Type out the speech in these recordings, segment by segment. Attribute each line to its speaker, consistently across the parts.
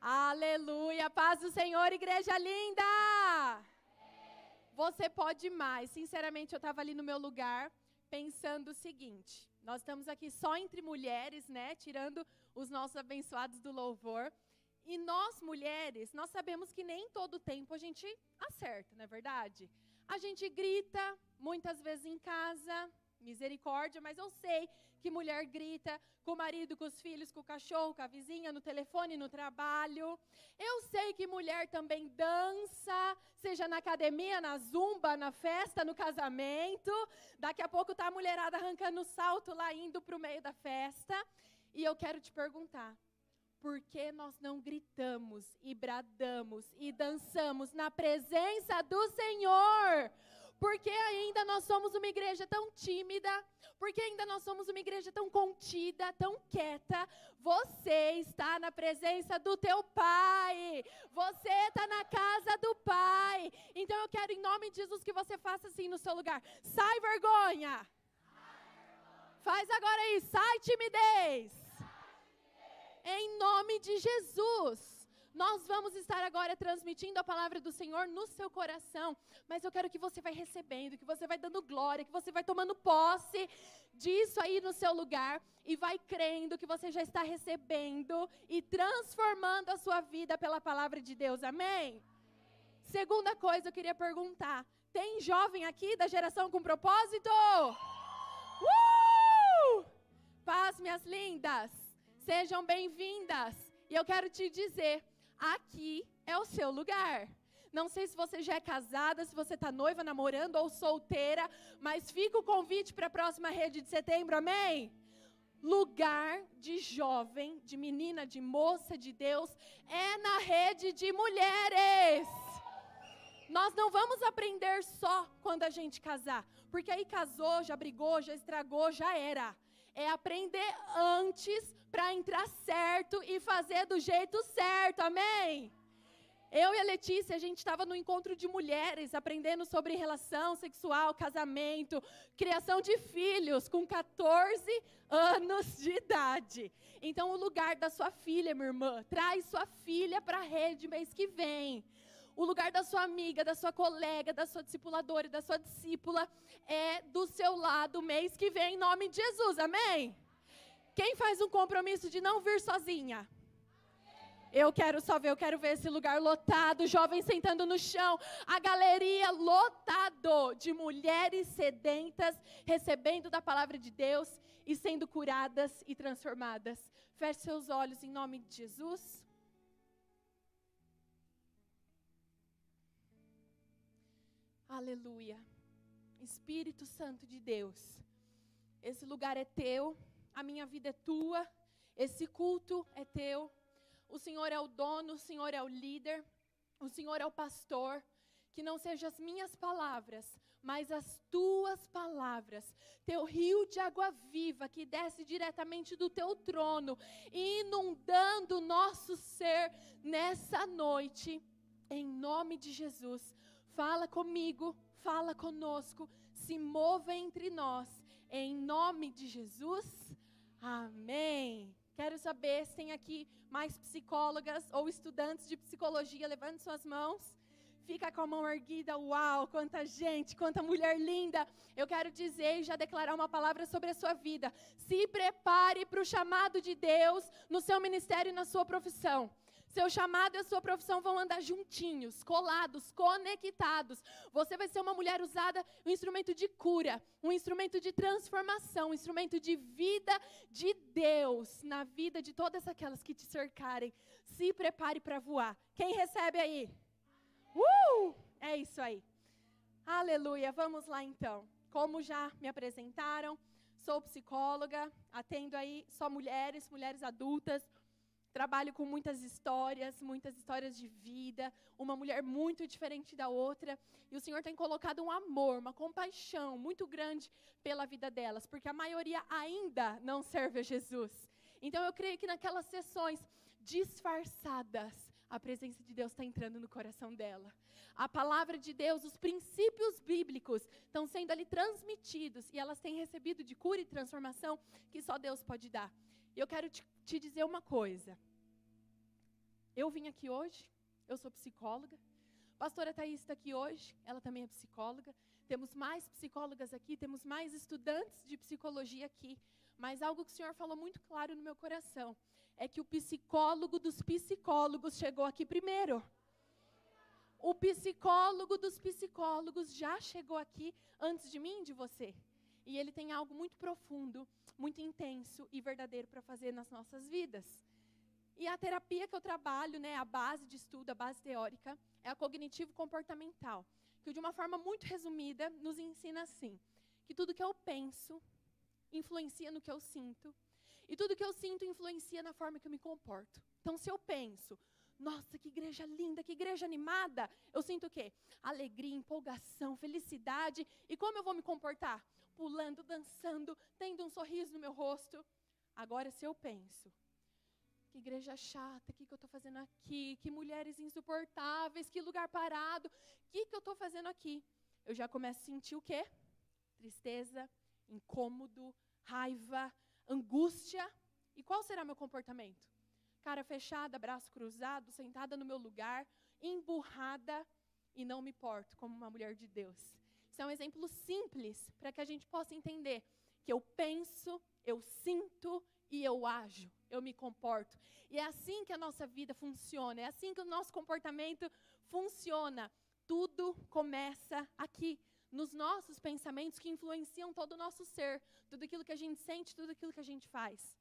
Speaker 1: Aleluia, paz do Senhor, igreja linda! Você pode mais. Sinceramente, eu estava ali no meu lugar pensando o seguinte: nós estamos aqui só entre mulheres, né? Tirando os nossos abençoados do louvor. E nós, mulheres, nós sabemos que nem todo tempo a gente acerta, não é verdade? A gente grita, muitas vezes em casa, misericórdia, mas eu sei que mulher grita com o marido, com os filhos, com o cachorro, com a vizinha, no telefone, no trabalho. Eu sei que mulher também dança, seja na academia, na zumba, na festa, no casamento. Daqui a pouco tá a mulherada arrancando o salto lá indo para o meio da festa. E eu quero te perguntar, por que nós não gritamos e bradamos e dançamos na presença do Senhor? Porque ainda nós somos uma igreja tão tímida, porque ainda nós somos uma igreja tão contida, tão quieta. Você está na presença do teu Pai. Você está na casa do Pai. Então eu quero, em nome de Jesus, que você faça assim no seu lugar. Sai vergonha. Faz agora aí, sai timidez. Em nome de Jesus. Nós vamos estar agora transmitindo a palavra do Senhor no seu coração, mas eu quero que você vai recebendo, que você vai dando glória, que você vai tomando posse disso aí no seu lugar e vai crendo que você já está recebendo e transformando a sua vida pela palavra de Deus. Amém? Segunda coisa, eu queria perguntar: tem jovem aqui da geração com propósito? Uh! Paz, minhas lindas. Sejam bem-vindas. E eu quero te dizer aqui é o seu lugar. Não sei se você já é casada, se você está noiva, namorando ou solteira, mas fica o convite para a próxima rede de setembro, amém? Lugar de jovem, de menina, de moça de Deus, é na rede de mulheres. Nós não vamos aprender só quando a gente casar, porque aí casou, já brigou, já estragou, já era é aprender antes para entrar certo e fazer do jeito certo, amém? Eu e a Letícia, a gente estava no encontro de mulheres, aprendendo sobre relação sexual, casamento, criação de filhos, com 14 anos de idade. Então, o lugar da sua filha, minha irmã, traz sua filha para a rede mês que vem. O lugar da sua amiga, da sua colega, da sua discipuladora, da sua discípula é do seu lado mês que vem, em nome de Jesus, amém? Quem faz um compromisso de não vir sozinha? Eu quero só ver, eu quero ver esse lugar lotado, jovens sentando no chão, a galeria lotado de mulheres sedentas, recebendo da palavra de Deus e sendo curadas e transformadas. Feche seus olhos em nome de Jesus. Aleluia. Espírito Santo de Deus, esse lugar é teu, a minha vida é tua, esse culto é teu. O Senhor é o dono, o Senhor é o líder, o Senhor é o pastor. Que não sejam as minhas palavras, mas as tuas palavras, teu rio de água viva que desce diretamente do teu trono, inundando o nosso ser nessa noite, em nome de Jesus. Fala comigo, fala conosco, se mova entre nós, em nome de Jesus. Amém. Quero saber se tem aqui mais psicólogas ou estudantes de psicologia. Levante suas mãos. Fica com a mão erguida. Uau, quanta gente, quanta mulher linda. Eu quero dizer e já declarar uma palavra sobre a sua vida. Se prepare para o chamado de Deus no seu ministério e na sua profissão. Seu chamado e a sua profissão vão andar juntinhos, colados, conectados. Você vai ser uma mulher usada, um instrumento de cura, um instrumento de transformação, um instrumento de vida de Deus na vida de todas aquelas que te cercarem. Se prepare para voar. Quem recebe aí? Uh! É isso aí. Aleluia. Vamos lá então. Como já me apresentaram, sou psicóloga, atendo aí só mulheres, mulheres adultas Trabalho com muitas histórias, muitas histórias de vida, uma mulher muito diferente da outra. E o Senhor tem colocado um amor, uma compaixão muito grande pela vida delas, porque a maioria ainda não serve a Jesus. Então eu creio que naquelas sessões disfarçadas, a presença de Deus está entrando no coração dela. A palavra de Deus, os princípios bíblicos estão sendo ali transmitidos e elas têm recebido de cura e transformação que só Deus pode dar. E eu quero te, te dizer uma coisa. Eu vim aqui hoje, eu sou psicóloga. Pastora Thaís está aqui hoje, ela também é psicóloga. Temos mais psicólogas aqui, temos mais estudantes de psicologia aqui. Mas algo que o Senhor falou muito claro no meu coração é que o psicólogo dos psicólogos chegou aqui primeiro. O psicólogo dos psicólogos já chegou aqui antes de mim de você. E ele tem algo muito profundo, muito intenso e verdadeiro para fazer nas nossas vidas. E a terapia que eu trabalho, né, a base de estudo, a base teórica, é a cognitivo comportamental, que de uma forma muito resumida nos ensina assim: que tudo que eu penso influencia no que eu sinto, e tudo que eu sinto influencia na forma que eu me comporto. Então, se eu penso, nossa, que igreja linda, que igreja animada, eu sinto o quê? Alegria, empolgação, felicidade. E como eu vou me comportar? Pulando, dançando, tendo um sorriso no meu rosto. Agora, se eu penso, que igreja chata, o que, que eu estou fazendo aqui? Que mulheres insuportáveis, que lugar parado, o que, que eu estou fazendo aqui? Eu já começo a sentir o quê? Tristeza, incômodo, raiva, angústia. E qual será meu comportamento? Cara fechada, braço cruzado, sentada no meu lugar, emburrada e não me porto como uma mulher de Deus. Isso é um exemplo simples para que a gente possa entender que eu penso, eu sinto e eu ajo, eu me comporto. E é assim que a nossa vida funciona, é assim que o nosso comportamento funciona. Tudo começa aqui, nos nossos pensamentos que influenciam todo o nosso ser, tudo aquilo que a gente sente, tudo aquilo que a gente faz.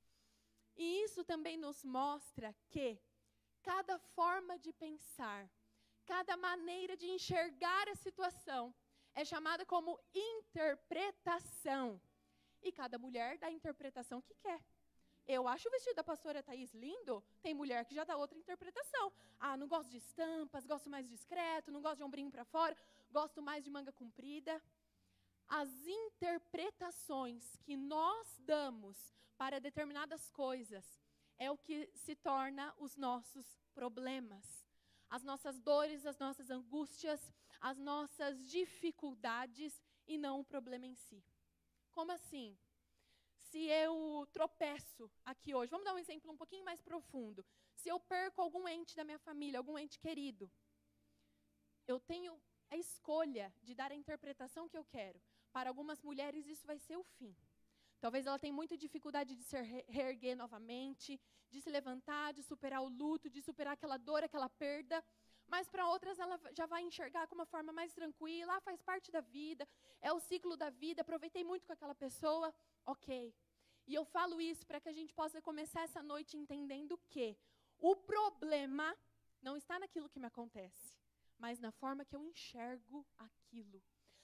Speaker 1: E isso também nos mostra que cada forma de pensar, cada maneira de enxergar a situação é chamada como interpretação. E cada mulher dá a interpretação que quer. Eu acho o vestido da pastora Thaís lindo, tem mulher que já dá outra interpretação. Ah, não gosto de estampas, gosto mais discreto, não gosto de ombrinho para fora, gosto mais de manga comprida. As interpretações que nós damos para determinadas coisas é o que se torna os nossos problemas. As nossas dores, as nossas angústias, as nossas dificuldades e não o problema em si. Como assim? se eu tropeço aqui hoje, vamos dar um exemplo um pouquinho mais profundo. Se eu perco algum ente da minha família, algum ente querido, eu tenho a escolha de dar a interpretação que eu quero. Para algumas mulheres, isso vai ser o fim. Talvez ela tenha muita dificuldade de se reerguer novamente, de se levantar, de superar o luto, de superar aquela dor, aquela perda. Mas para outras ela já vai enxergar com uma forma mais tranquila, ah, faz parte da vida, é o ciclo da vida, aproveitei muito com aquela pessoa, ok. E eu falo isso para que a gente possa começar essa noite entendendo que o problema não está naquilo que me acontece, mas na forma que eu enxergo aquilo,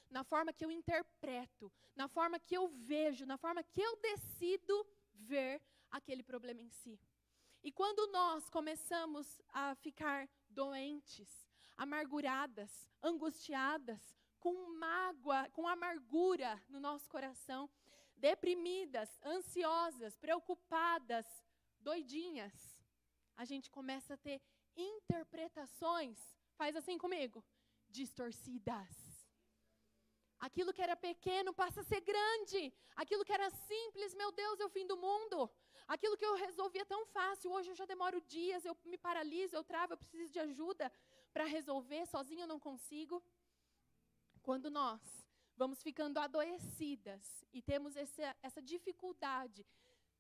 Speaker 1: na forma que eu interpreto, na forma que eu vejo, na forma que eu decido ver aquele problema em si. E quando nós começamos a ficar doentes, amarguradas, angustiadas, com mágoa, com amargura no nosso coração, deprimidas, ansiosas, preocupadas, doidinhas, a gente começa a ter interpretações, faz assim comigo, distorcidas. Aquilo que era pequeno passa a ser grande. Aquilo que era simples, meu Deus, é o fim do mundo. Aquilo que eu resolvia tão fácil, hoje eu já demoro dias, eu me paraliso, eu travo, eu preciso de ajuda para resolver, sozinho eu não consigo. Quando nós vamos ficando adoecidas e temos esse, essa dificuldade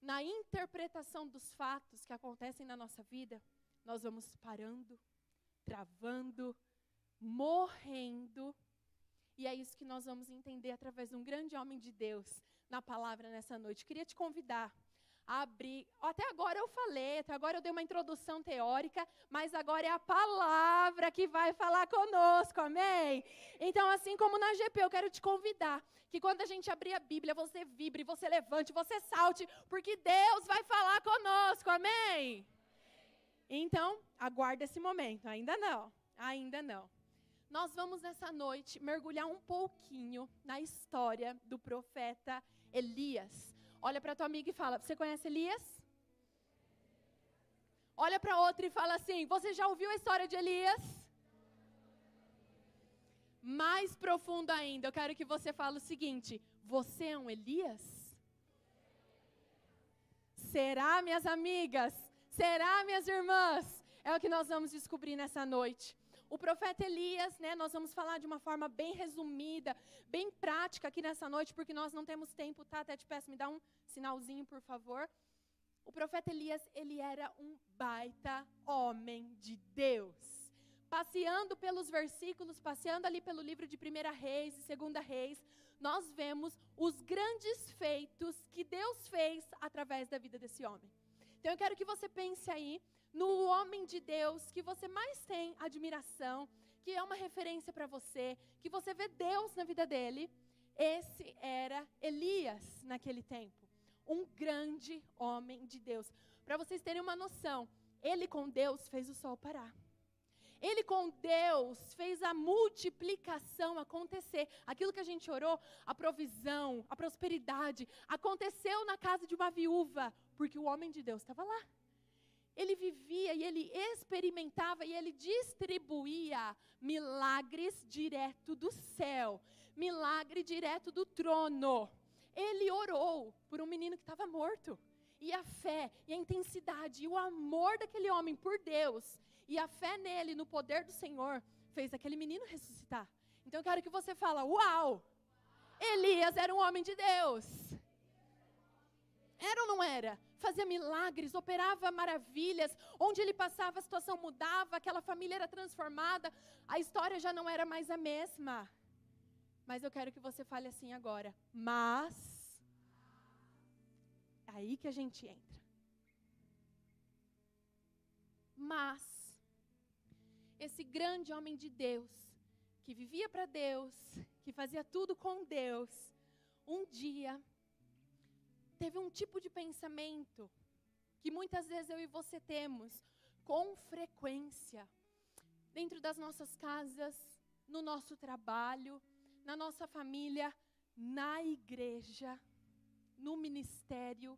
Speaker 1: na interpretação dos fatos que acontecem na nossa vida, nós vamos parando, travando, morrendo. E é isso que nós vamos entender através de um grande homem de Deus na palavra nessa noite. Queria te convidar abrir. Até agora eu falei, até agora eu dei uma introdução teórica, mas agora é a palavra que vai falar conosco, amém? Então, assim como na GP, eu quero te convidar que quando a gente abrir a Bíblia, você vibre, você levante, você salte, porque Deus vai falar conosco, amém? Então, aguarda esse momento, ainda não, ainda não. Nós vamos nessa noite mergulhar um pouquinho na história do profeta Elias. Olha para tua amiga e fala: Você conhece Elias? Olha para outra e fala assim: Você já ouviu a história de Elias? Mais profundo ainda, eu quero que você fale o seguinte: Você é um Elias? Será, minhas amigas? Será, minhas irmãs? É o que nós vamos descobrir nessa noite. O profeta Elias, né, nós vamos falar de uma forma bem resumida, bem prática aqui nessa noite, porque nós não temos tempo, tá? Até te peço, me dá um sinalzinho, por favor. O profeta Elias, ele era um baita homem de Deus passeando pelos versículos, passeando ali pelo livro de Primeira Reis e Segunda Reis, nós vemos os grandes feitos que Deus fez através da vida desse homem. Então eu quero que você pense aí no homem de Deus que você mais tem admiração, que é uma referência para você, que você vê Deus na vida dele. Esse era Elias naquele tempo, um grande homem de Deus. Para vocês terem uma noção, ele com Deus fez o sol parar. Ele com Deus fez a multiplicação acontecer. Aquilo que a gente orou, a provisão, a prosperidade, aconteceu na casa de uma viúva, porque o homem de Deus estava lá. Ele vivia e ele experimentava e ele distribuía milagres direto do céu, milagre direto do trono. Ele orou por um menino que estava morto. E a fé, e a intensidade, e o amor daquele homem por Deus e a fé nele, no poder do Senhor, fez aquele menino ressuscitar. Então eu quero que você fala: "Uau! Elias era um homem de Deus". Era ou não era? Fazia milagres, operava maravilhas, onde ele passava a situação mudava, aquela família era transformada, a história já não era mais a mesma. Mas eu quero que você fale assim agora. Mas é aí que a gente entra. Mas esse grande homem de Deus, que vivia para Deus, que fazia tudo com Deus, um dia teve um tipo de pensamento que muitas vezes eu e você temos com frequência dentro das nossas casas, no nosso trabalho, na nossa família, na igreja, no ministério.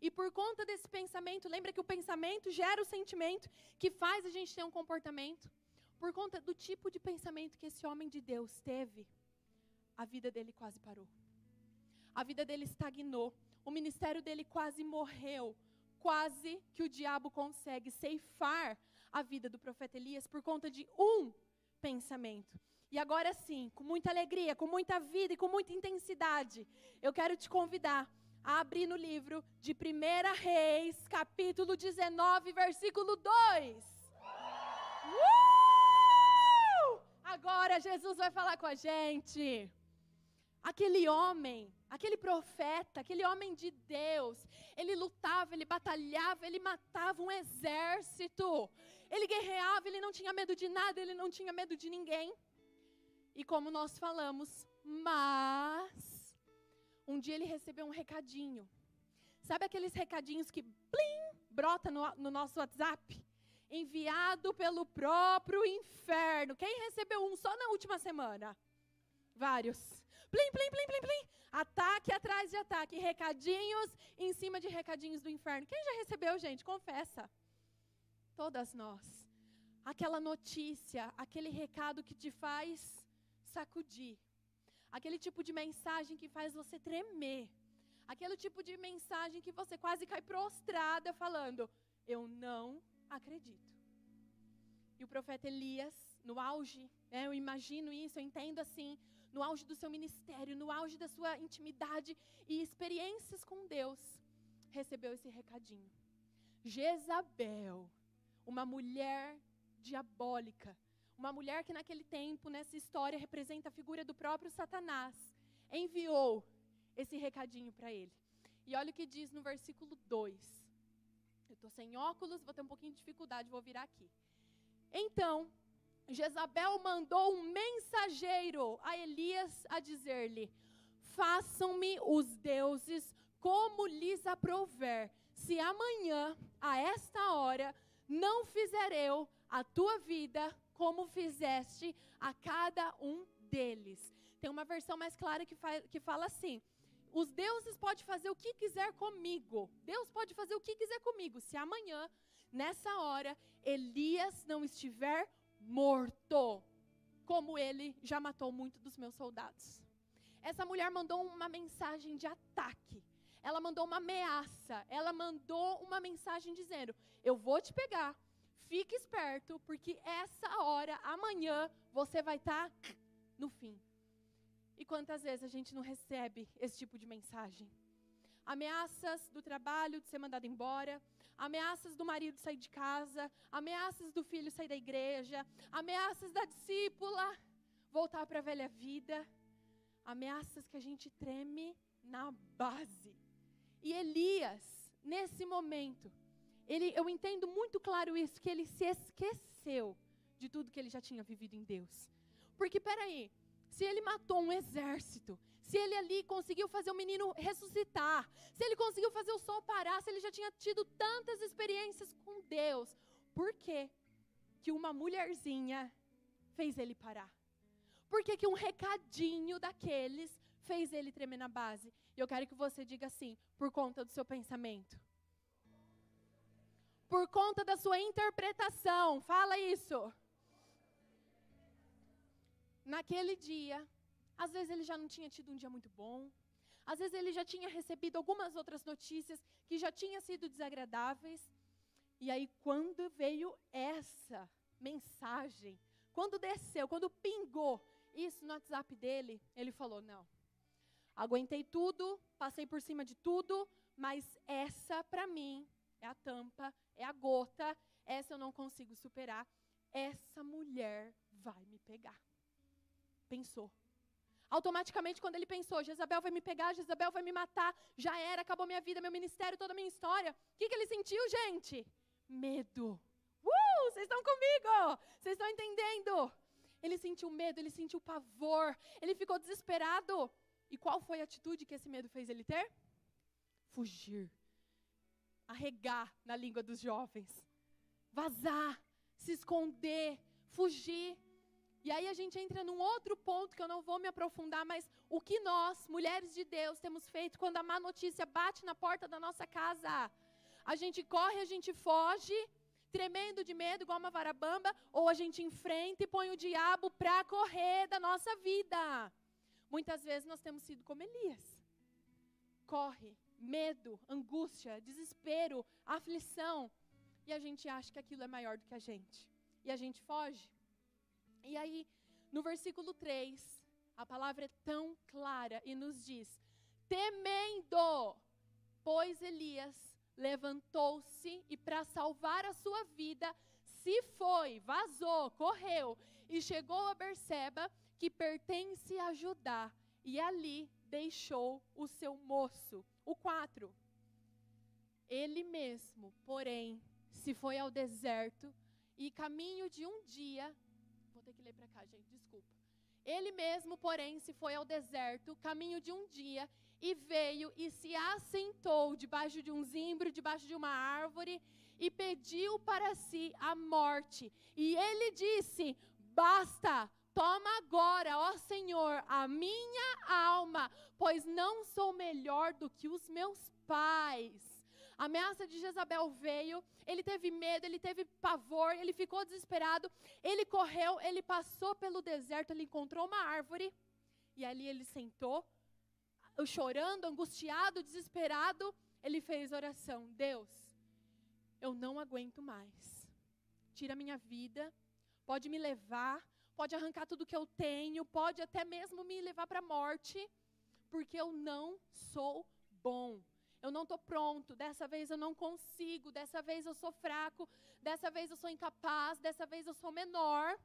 Speaker 1: E por conta desse pensamento, lembra que o pensamento gera o sentimento que faz a gente ter um comportamento? Por conta do tipo de pensamento que esse homem de Deus teve, a vida dele quase parou. A vida dele estagnou. O ministério dele quase morreu. Quase que o diabo consegue ceifar a vida do profeta Elias por conta de um pensamento. E agora sim, com muita alegria, com muita vida e com muita intensidade, eu quero te convidar a abrir no livro de 1 Reis, capítulo 19, versículo 2. Uh! Agora Jesus vai falar com a gente. Aquele homem, aquele profeta, aquele homem de Deus, ele lutava, ele batalhava, ele matava um exército. Ele guerreava, ele não tinha medo de nada, ele não tinha medo de ninguém. E como nós falamos, mas um dia ele recebeu um recadinho. Sabe aqueles recadinhos que plim, brota no, no nosso WhatsApp? Enviado pelo próprio inferno. Quem recebeu um só na última semana? Vários. Plim, plim, plim, plim, plim. Ataque atrás de ataque. Recadinhos em cima de recadinhos do inferno. Quem já recebeu, gente? Confessa. Todas nós. Aquela notícia, aquele recado que te faz sacudir aquele tipo de mensagem que faz você tremer, aquele tipo de mensagem que você quase cai prostrada falando: Eu não acredito. E o profeta Elias, no auge, né, eu imagino isso, eu entendo assim, no auge do seu ministério, no auge da sua intimidade e experiências com Deus, recebeu esse recadinho. Jezabel, uma mulher diabólica, uma mulher que naquele tempo, nessa história, representa a figura do próprio Satanás, enviou esse recadinho para ele. E olha o que diz no versículo 2. Eu estou sem óculos, vou ter um pouquinho de dificuldade, vou virar aqui. Então, Jezabel mandou um mensageiro a Elias a dizer-lhe: Façam-me os deuses como lhes aprouver, se amanhã, a esta hora, não fizer eu a tua vida como fizeste a cada um deles. Tem uma versão mais clara que, fa que fala assim: os deuses podem fazer o que quiser comigo. Deus pode fazer o que quiser comigo. Se amanhã, nessa hora, Elias não estiver morto, como ele já matou muito dos meus soldados. Essa mulher mandou uma mensagem de ataque. Ela mandou uma ameaça. Ela mandou uma mensagem dizendo: Eu vou te pegar, fique esperto, porque essa hora, amanhã, você vai estar tá no fim. E quantas vezes a gente não recebe esse tipo de mensagem? Ameaças do trabalho de ser mandado embora, ameaças do marido sair de casa, ameaças do filho sair da igreja, ameaças da discípula voltar para a velha vida, ameaças que a gente treme na base. E Elias, nesse momento, ele, eu entendo muito claro isso, que ele se esqueceu de tudo que ele já tinha vivido em Deus. Porque, peraí, se ele matou um exército, se ele ali conseguiu fazer o menino ressuscitar, se ele conseguiu fazer o sol parar, se ele já tinha tido tantas experiências com Deus, por que que uma mulherzinha fez ele parar? Por que, que um recadinho daqueles fez ele tremer na base? E eu quero que você diga assim, por conta do seu pensamento. Por conta da sua interpretação. Fala isso. Naquele dia, às vezes ele já não tinha tido um dia muito bom. Às vezes ele já tinha recebido algumas outras notícias que já tinham sido desagradáveis. E aí, quando veio essa mensagem, quando desceu, quando pingou isso no WhatsApp dele, ele falou: Não, aguentei tudo, passei por cima de tudo, mas essa para mim é a tampa, é a gota, essa eu não consigo superar. Essa mulher vai me pegar. Pensou. Automaticamente, quando ele pensou, Jezabel vai me pegar, Jezabel vai me matar, já era, acabou minha vida, meu ministério, toda a minha história. O que, que ele sentiu, gente? Medo. Uh, vocês estão comigo? Vocês estão entendendo? Ele sentiu medo, ele sentiu pavor, ele ficou desesperado. E qual foi a atitude que esse medo fez ele ter? Fugir. Arregar na língua dos jovens. Vazar, se esconder, fugir. E aí a gente entra num outro ponto que eu não vou me aprofundar, mas o que nós, mulheres de Deus, temos feito quando a má notícia bate na porta da nossa casa? A gente corre, a gente foge, tremendo de medo, igual uma varabamba, ou a gente enfrenta e põe o diabo para correr da nossa vida. Muitas vezes nós temos sido como Elias. Corre, medo, angústia, desespero, aflição, e a gente acha que aquilo é maior do que a gente. E a gente foge. E aí, no versículo 3, a palavra é tão clara e nos diz: temendo, pois Elias levantou-se e, para salvar a sua vida, se foi, vazou, correu e chegou a Berseba, que pertence a Judá, e ali deixou o seu moço. O 4. Ele mesmo, porém, se foi ao deserto e caminho de um dia. Ler para cá, gente, desculpa. Ele mesmo, porém, se foi ao deserto, caminho de um dia, e veio e se assentou debaixo de um zimbro, debaixo de uma árvore, e pediu para si a morte. E ele disse: Basta, toma agora, ó Senhor, a minha alma, pois não sou melhor do que os meus pais. A ameaça de Jezabel veio, ele teve medo, ele teve pavor, ele ficou desesperado, ele correu, ele passou pelo deserto, ele encontrou uma árvore, e ali ele sentou, chorando, angustiado, desesperado, ele fez oração: Deus, eu não aguento mais. Tira minha vida, pode me levar, pode arrancar tudo que eu tenho, pode até mesmo me levar para a morte, porque eu não sou bom. Eu não estou pronto, dessa vez eu não consigo, dessa vez eu sou fraco, dessa vez eu sou incapaz, dessa vez eu sou menor.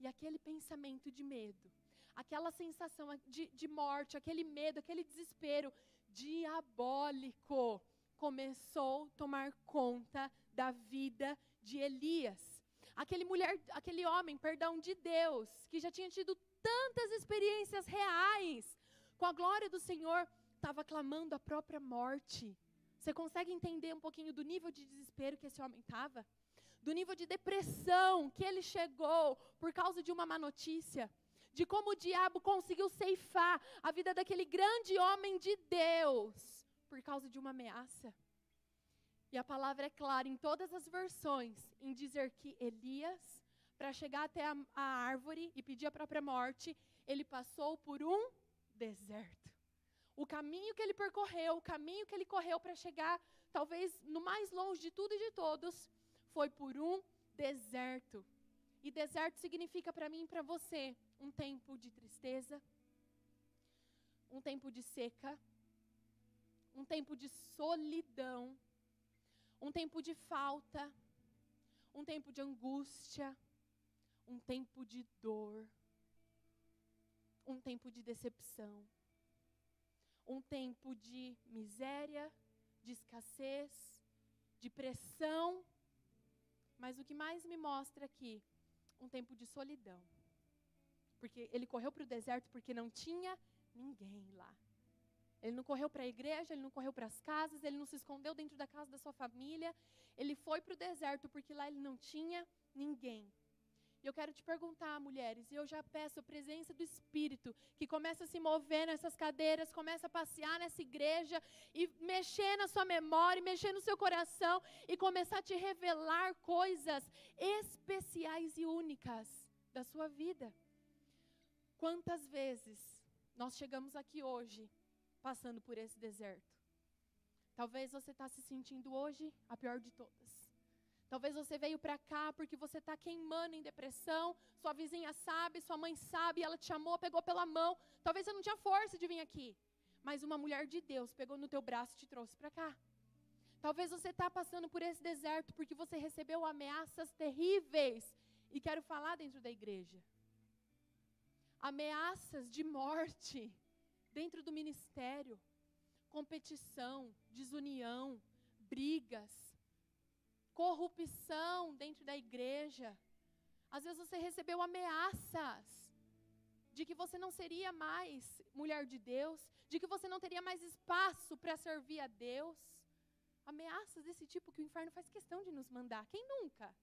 Speaker 1: E aquele pensamento de medo aquela sensação de, de morte, aquele medo, aquele desespero diabólico começou a tomar conta da vida de Elias. Aquele mulher, aquele homem, perdão, de Deus, que já tinha tido tantas experiências reais com a glória do Senhor, estava clamando a própria morte. Você consegue entender um pouquinho do nível de desespero que esse homem estava? Do nível de depressão que ele chegou por causa de uma má notícia? de como o diabo conseguiu ceifar a vida daquele grande homem de Deus por causa de uma ameaça. E a palavra é clara em todas as versões em dizer que Elias, para chegar até a, a árvore e pedir a própria morte, ele passou por um deserto. O caminho que ele percorreu, o caminho que ele correu para chegar, talvez no mais longe de tudo e de todos, foi por um deserto. E deserto significa para mim e para você um tempo de tristeza, um tempo de seca, um tempo de solidão, um tempo de falta, um tempo de angústia, um tempo de dor, um tempo de decepção, um tempo de miséria, de escassez, de pressão, mas o que mais me mostra aqui, um tempo de solidão. Porque ele correu para o deserto porque não tinha ninguém lá. Ele não correu para a igreja, ele não correu para as casas, ele não se escondeu dentro da casa da sua família. Ele foi para o deserto porque lá ele não tinha ninguém. E eu quero te perguntar, mulheres, e eu já peço a presença do Espírito, que começa a se mover nessas cadeiras, começa a passear nessa igreja e mexer na sua memória, mexer no seu coração e começar a te revelar coisas especiais e únicas da sua vida. Quantas vezes nós chegamos aqui hoje passando por esse deserto. Talvez você está se sentindo hoje a pior de todas. Talvez você veio para cá porque você está queimando em depressão, sua vizinha sabe, sua mãe sabe, ela te chamou, pegou pela mão. Talvez você não tinha força de vir aqui, mas uma mulher de Deus pegou no teu braço e te trouxe para cá. Talvez você está passando por esse deserto porque você recebeu ameaças terríveis. E quero falar dentro da igreja. Ameaças de morte dentro do ministério, competição, desunião, brigas, corrupção dentro da igreja. Às vezes você recebeu ameaças de que você não seria mais mulher de Deus, de que você não teria mais espaço para servir a Deus. Ameaças desse tipo que o inferno faz questão de nos mandar. Quem nunca?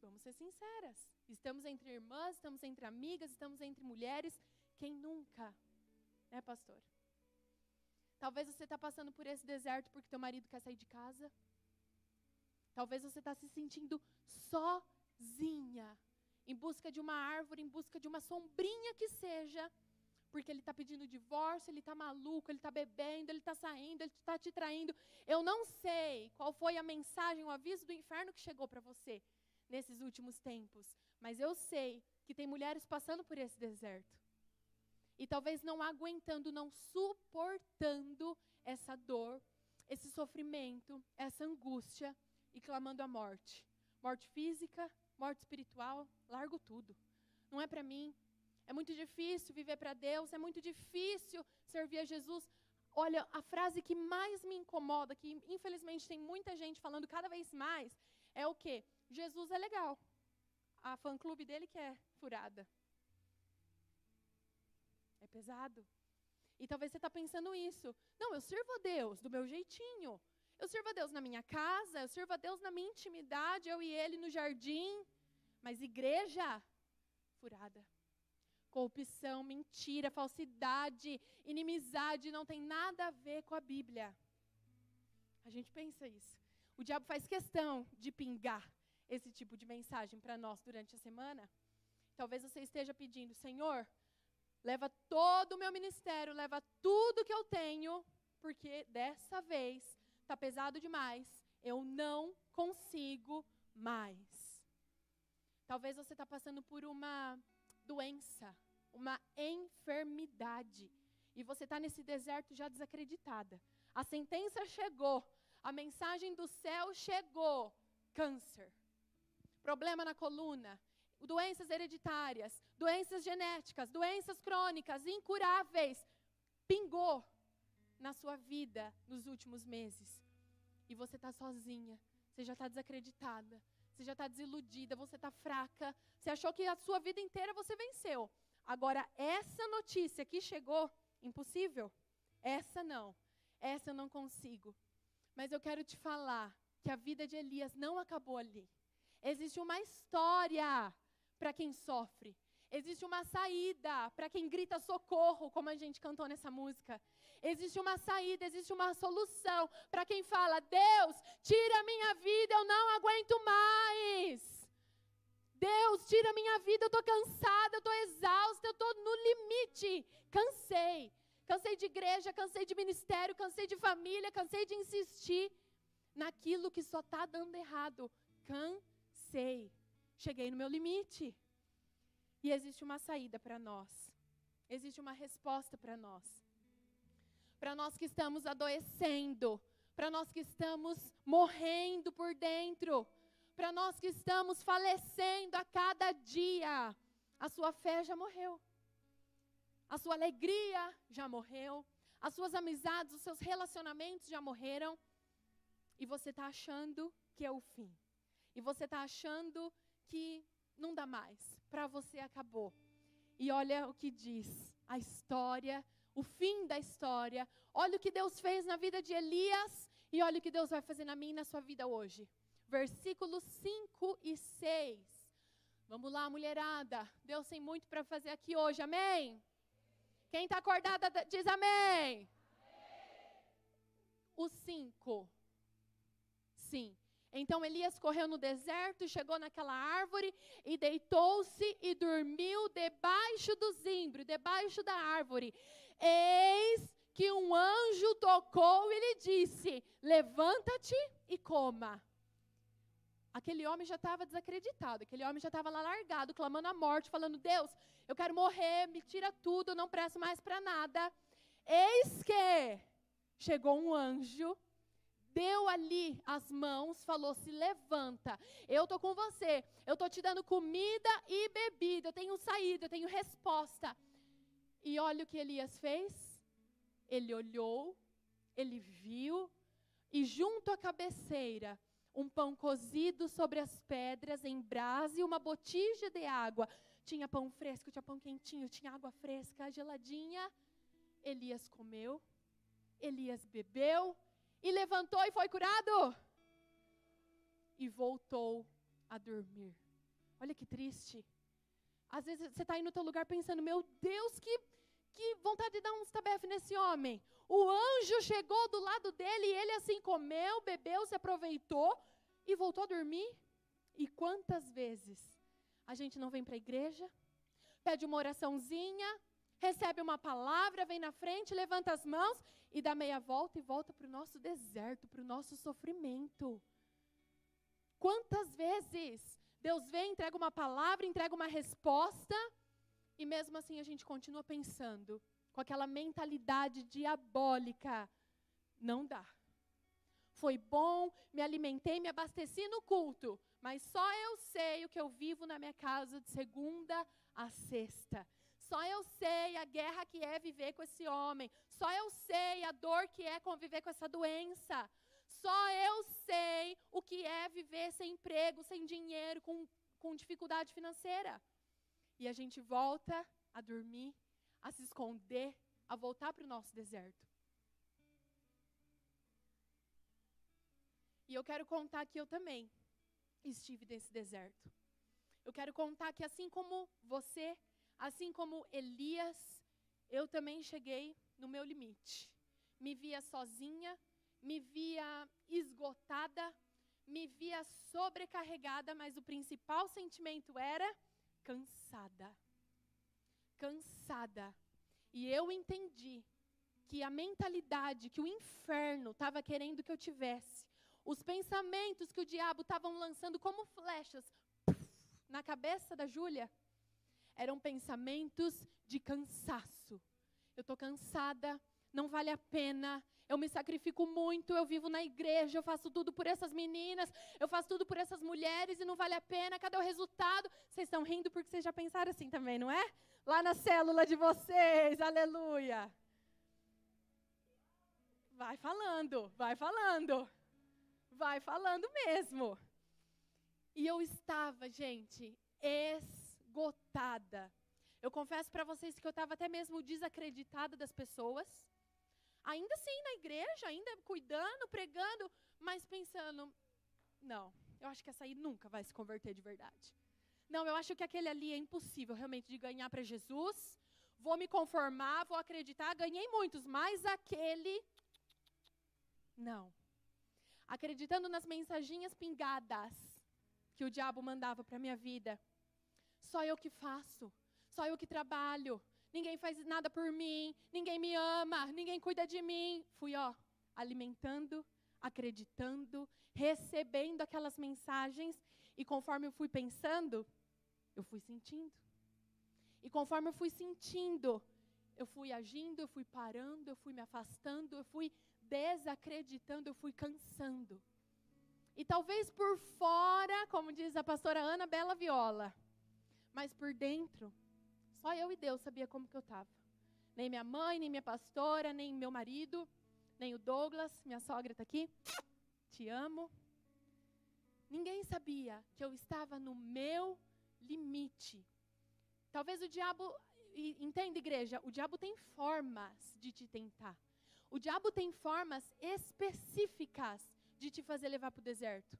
Speaker 1: Vamos ser sinceras. Estamos entre irmãs, estamos entre amigas, estamos entre mulheres. Quem nunca? Né, pastor? Talvez você está passando por esse deserto porque teu marido quer sair de casa. Talvez você está se sentindo sozinha, em busca de uma árvore, em busca de uma sombrinha que seja, porque ele está pedindo divórcio, ele está maluco, ele está bebendo, ele está saindo, ele está te traindo. Eu não sei qual foi a mensagem, o aviso do inferno que chegou para você nesses últimos tempos. Mas eu sei que tem mulheres passando por esse deserto. E talvez não aguentando, não suportando essa dor, esse sofrimento, essa angústia e clamando a morte. Morte física, morte espiritual, largo tudo. Não é para mim. É muito difícil viver para Deus, é muito difícil servir a Jesus. Olha, a frase que mais me incomoda, que infelizmente tem muita gente falando cada vez mais, é o quê? Jesus é legal. A fã-clube dele que é furada. É pesado. E talvez você está pensando isso. Não, eu sirvo a Deus do meu jeitinho. Eu sirvo a Deus na minha casa, eu sirvo a Deus na minha intimidade, eu e ele no jardim. Mas igreja, furada. Corrupção, mentira, falsidade, inimizade não tem nada a ver com a Bíblia. A gente pensa isso. O diabo faz questão de pingar esse tipo de mensagem para nós durante a semana, talvez você esteja pedindo, Senhor, leva todo o meu ministério, leva tudo que eu tenho, porque dessa vez está pesado demais, eu não consigo mais. Talvez você está passando por uma doença, uma enfermidade, e você está nesse deserto já desacreditada. A sentença chegou, a mensagem do céu chegou: câncer problema na coluna, doenças hereditárias, doenças genéticas, doenças crônicas, incuráveis, pingou na sua vida nos últimos meses. E você está sozinha, você já está desacreditada, você já está desiludida, você está fraca, você achou que a sua vida inteira você venceu. Agora, essa notícia que chegou, impossível, essa não, essa eu não consigo. Mas eu quero te falar que a vida de Elias não acabou ali. Existe uma história para quem sofre. Existe uma saída para quem grita socorro, como a gente cantou nessa música. Existe uma saída, existe uma solução para quem fala: Deus, tira a minha vida, eu não aguento mais. Deus, tira a minha vida, eu estou cansada, eu estou exausta, eu estou no limite. Cansei. Cansei de igreja, cansei de ministério, cansei de família, cansei de insistir. naquilo que só está dando errado. Cansei. Cheguei no meu limite. E existe uma saída para nós. Existe uma resposta para nós. Para nós que estamos adoecendo, para nós que estamos morrendo por dentro, para nós que estamos falecendo a cada dia. A sua fé já morreu. A sua alegria já morreu. As suas amizades, os seus relacionamentos já morreram. E você está achando que é o fim. E você está achando que não dá mais. Para você acabou. E olha o que diz a história, o fim da história. Olha o que Deus fez na vida de Elias e olha o que Deus vai fazer na minha e na sua vida hoje. Versículos 5 e 6. Vamos lá, mulherada. Deus tem muito para fazer aqui hoje, amém? Quem está acordada diz amém. amém. O 5. Sim. Então Elias correu no deserto chegou naquela árvore e deitou-se e dormiu debaixo do zimbro, debaixo da árvore. Eis que um anjo tocou e lhe disse: Levanta-te e coma. Aquele homem já estava desacreditado, aquele homem já estava lá largado, clamando a morte, falando: Deus, eu quero morrer, me tira tudo, não presto mais para nada. Eis que chegou um anjo deu ali as mãos, falou: se levanta, eu estou com você, eu estou te dando comida e bebida, eu tenho saída, eu tenho resposta. E olha o que Elias fez. Ele olhou, ele viu, e junto à cabeceira, um pão cozido sobre as pedras em brasa e uma botija de água. Tinha pão fresco, tinha pão quentinho, tinha água fresca, geladinha. Elias comeu, Elias bebeu, e levantou e foi curado. E voltou a dormir. Olha que triste. Às vezes você está aí no teu lugar pensando, meu Deus, que, que vontade de dar uns tabefes nesse homem. O anjo chegou do lado dele e ele assim comeu, bebeu, se aproveitou e voltou a dormir. E quantas vezes a gente não vem para a igreja, pede uma oraçãozinha, recebe uma palavra, vem na frente, levanta as mãos e dá meia volta e volta para o nosso deserto, para o nosso sofrimento. Quantas vezes Deus vem, entrega uma palavra, entrega uma resposta, e mesmo assim a gente continua pensando com aquela mentalidade diabólica: não dá. Foi bom, me alimentei, me abasteci no culto, mas só eu sei o que eu vivo na minha casa de segunda a sexta. Só eu sei a guerra que é viver com esse homem. Só eu sei a dor que é conviver com essa doença. Só eu sei o que é viver sem emprego, sem dinheiro, com, com dificuldade financeira. E a gente volta a dormir, a se esconder, a voltar para o nosso deserto. E eu quero contar que eu também estive nesse deserto. Eu quero contar que assim como você Assim como Elias, eu também cheguei no meu limite. Me via sozinha, me via esgotada, me via sobrecarregada, mas o principal sentimento era cansada. Cansada. E eu entendi que a mentalidade que o inferno estava querendo que eu tivesse, os pensamentos que o diabo estavam lançando como flechas na cabeça da Júlia, eram pensamentos de cansaço. Eu estou cansada, não vale a pena, eu me sacrifico muito, eu vivo na igreja, eu faço tudo por essas meninas, eu faço tudo por essas mulheres e não vale a pena, cadê o resultado? Vocês estão rindo porque vocês já pensaram assim também, não é? Lá na célula de vocês, aleluia. Vai falando, vai falando, vai falando mesmo. E eu estava, gente, es esgotada. Eu confesso para vocês que eu estava até mesmo desacreditada das pessoas. Ainda assim na igreja, ainda cuidando, pregando, mas pensando, não, eu acho que essa aí nunca vai se converter de verdade. Não, eu acho que aquele ali é impossível realmente de ganhar para Jesus. Vou me conformar, vou acreditar, ganhei muitos, mas aquele não. Acreditando nas mensaginhas pingadas que o diabo mandava para minha vida. Só eu que faço, só eu que trabalho, ninguém faz nada por mim, ninguém me ama, ninguém cuida de mim. Fui, ó, alimentando acreditando, recebendo aquelas mensagens, e conforme eu fui pensando, eu fui sentindo. E conforme eu fui sentindo, eu fui agindo, eu fui parando, eu fui me afastando, eu fui desacreditando, eu fui cansando. E talvez por fora, como diz a pastora Ana Bela Viola, mas por dentro, só eu e Deus sabia como que eu estava. Nem minha mãe, nem minha pastora, nem meu marido, nem o Douglas, minha sogra está aqui. Te amo. Ninguém sabia que eu estava no meu limite. Talvez o diabo, entenda igreja, o diabo tem formas de te tentar. O diabo tem formas específicas de te fazer levar para o deserto.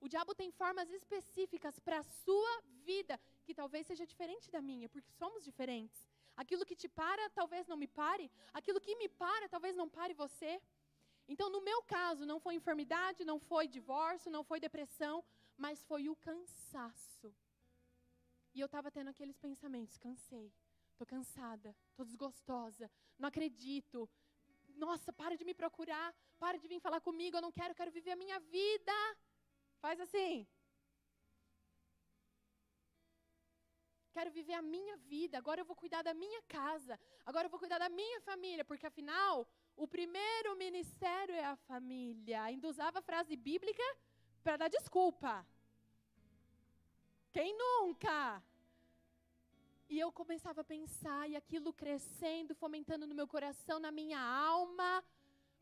Speaker 1: O diabo tem formas específicas para a sua vida, que talvez seja diferente da minha, porque somos diferentes. Aquilo que te para, talvez não me pare. Aquilo que me para, talvez não pare você. Então, no meu caso, não foi enfermidade, não foi divórcio, não foi depressão, mas foi o cansaço. E eu estava tendo aqueles pensamentos: cansei, estou cansada, estou desgostosa, não acredito. Nossa, para de me procurar, para de vir falar comigo, eu não quero, quero viver a minha vida. Faz assim. Quero viver a minha vida, agora eu vou cuidar da minha casa, agora eu vou cuidar da minha família, porque afinal, o primeiro ministério é a família. Ainda usava a frase bíblica para dar desculpa. Quem nunca? E eu começava a pensar, e aquilo crescendo, fomentando no meu coração, na minha alma.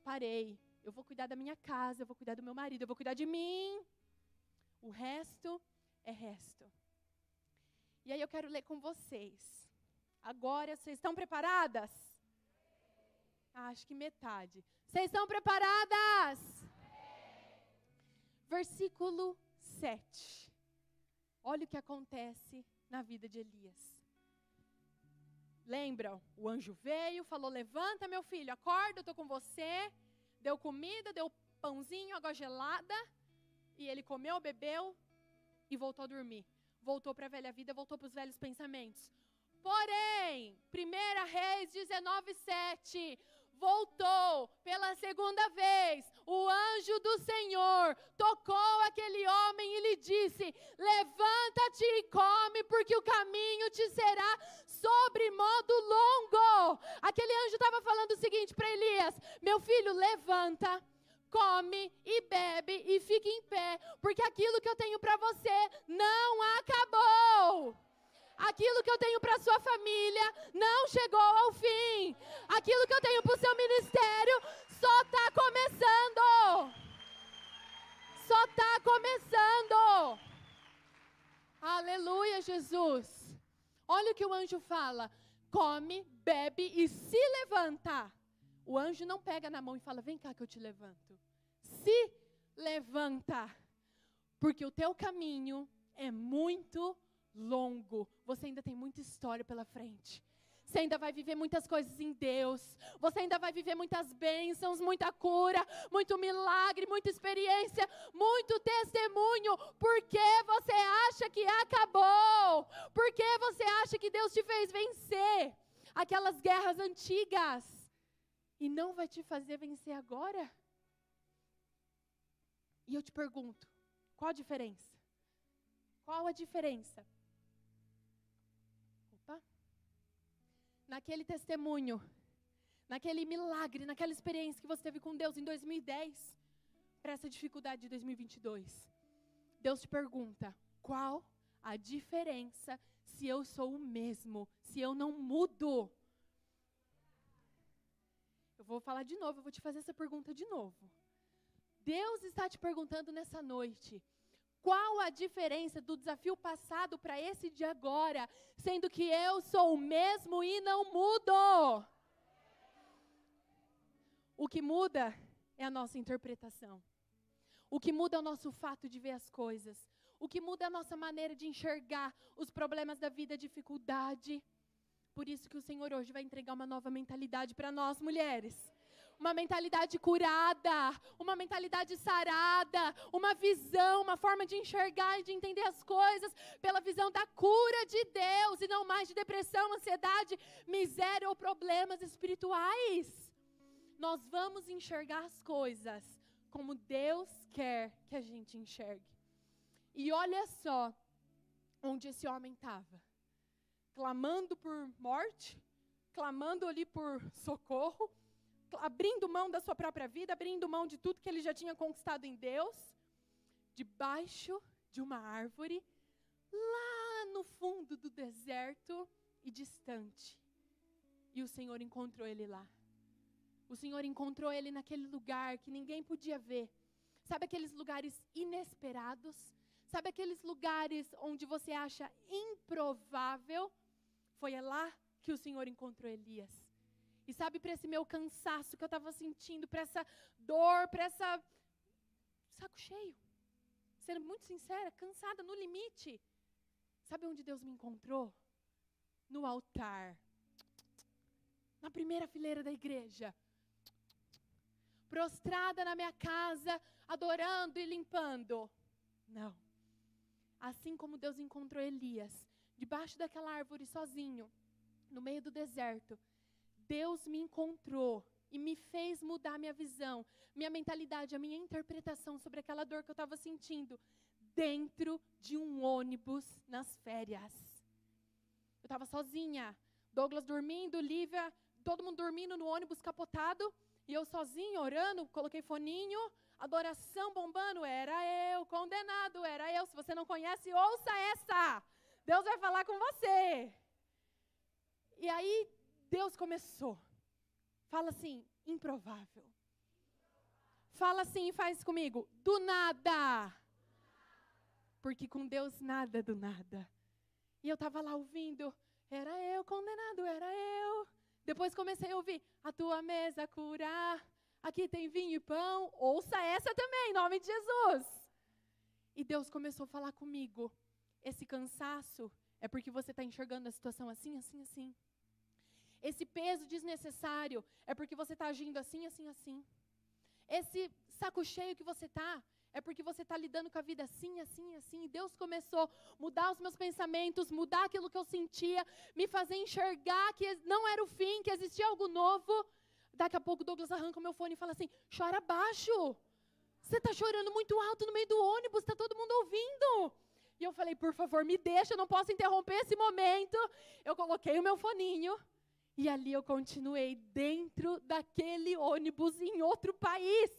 Speaker 1: Parei. Eu vou cuidar da minha casa, eu vou cuidar do meu marido, eu vou cuidar de mim. O resto é resto. E aí eu quero ler com vocês. Agora, vocês estão preparadas? Ah, acho que metade. Vocês estão preparadas? Versículo 7. Olha o que acontece na vida de Elias. Lembram? O anjo veio, falou: Levanta, meu filho, acorda, eu estou com você. Deu comida, deu pãozinho, água gelada. E ele comeu, bebeu e voltou a dormir. Voltou para a velha vida, voltou para os velhos pensamentos. Porém, 1 Reis 19, 7 voltou pela segunda vez, o anjo do Senhor tocou aquele homem e lhe disse: Levanta-te e come, porque o caminho te será sobre modo longo. Aquele anjo estava falando o seguinte para Elias: Meu filho, levanta come e bebe e fique em pé, porque aquilo que eu tenho para você não acabou. Aquilo que eu tenho para sua família não chegou ao fim. Aquilo que eu tenho para o seu ministério só está começando. Só está começando. Aleluia, Jesus. Olha o que o anjo fala: come, bebe e se levanta. O anjo não pega na mão e fala: vem cá que eu te levanto. Se levanta, porque o teu caminho é muito longo. Você ainda tem muita história pela frente. Você ainda vai viver muitas coisas em Deus. Você ainda vai viver muitas bênçãos, muita cura, muito milagre, muita experiência, muito testemunho. Porque você acha que acabou? Porque você acha que Deus te fez vencer aquelas guerras antigas e não vai te fazer vencer agora? E eu te pergunto, qual a diferença? Qual a diferença naquele testemunho, naquele milagre, naquela experiência que você teve com Deus em 2010, para essa dificuldade de 2022. Deus te pergunta: qual a diferença se eu sou o mesmo, se eu não mudo? Vou falar de novo, eu vou te fazer essa pergunta de novo. Deus está te perguntando nessa noite: qual a diferença do desafio passado para esse de agora, sendo que eu sou o mesmo e não mudo? O que muda é a nossa interpretação. O que muda é o nosso fato de ver as coisas. O que muda é a nossa maneira de enxergar os problemas da vida, a dificuldade. Por isso que o Senhor hoje vai entregar uma nova mentalidade para nós, mulheres uma mentalidade curada, uma mentalidade sarada, uma visão, uma forma de enxergar e de entender as coisas pela visão da cura de Deus e não mais de depressão, ansiedade, miséria ou problemas espirituais. Nós vamos enxergar as coisas como Deus quer que a gente enxergue. E olha só onde esse homem estava clamando por morte, clamando ali por socorro, abrindo mão da sua própria vida, abrindo mão de tudo que ele já tinha conquistado em Deus, debaixo de uma árvore, lá no fundo do deserto e distante. E o Senhor encontrou ele lá. O Senhor encontrou ele naquele lugar que ninguém podia ver. Sabe aqueles lugares inesperados? Sabe aqueles lugares onde você acha improvável? Foi lá que o Senhor encontrou Elias. E sabe, para esse meu cansaço que eu estava sentindo, para essa dor, para essa. saco cheio. Sendo muito sincera, cansada, no limite. Sabe onde Deus me encontrou? No altar. Na primeira fileira da igreja. Prostrada na minha casa, adorando e limpando. Não. Assim como Deus encontrou Elias, debaixo daquela árvore sozinho, no meio do deserto, Deus me encontrou e me fez mudar minha visão, minha mentalidade, a minha interpretação sobre aquela dor que eu estava sentindo dentro de um ônibus nas férias. Eu estava sozinha, Douglas dormindo, Lívia, todo mundo dormindo no ônibus capotado, e eu sozinha orando, coloquei foninho, adoração bombando, era eu, condenado, era eu. Se você não conhece, ouça essa. Deus vai falar com você. E aí Deus começou. Fala assim, improvável. Fala assim e faz comigo, do nada. Porque com Deus nada do nada. E eu estava lá ouvindo, era eu condenado, era eu. Depois comecei a ouvir, a tua mesa curar, aqui tem vinho e pão, ouça essa também, em nome de Jesus. E Deus começou a falar comigo, esse cansaço é porque você está enxergando a situação assim, assim, assim. Esse peso desnecessário é porque você está agindo assim, assim, assim. Esse saco cheio que você está é porque você está lidando com a vida assim, assim, assim. E Deus começou a mudar os meus pensamentos, mudar aquilo que eu sentia, me fazer enxergar que não era o fim, que existia algo novo. Daqui a pouco Douglas arranca o meu fone e fala assim: chora baixo. Você está chorando muito alto no meio do ônibus, está todo mundo ouvindo. E eu falei, por favor, me deixa, eu não posso interromper esse momento. Eu coloquei o meu foninho e ali eu continuei dentro daquele ônibus em outro país,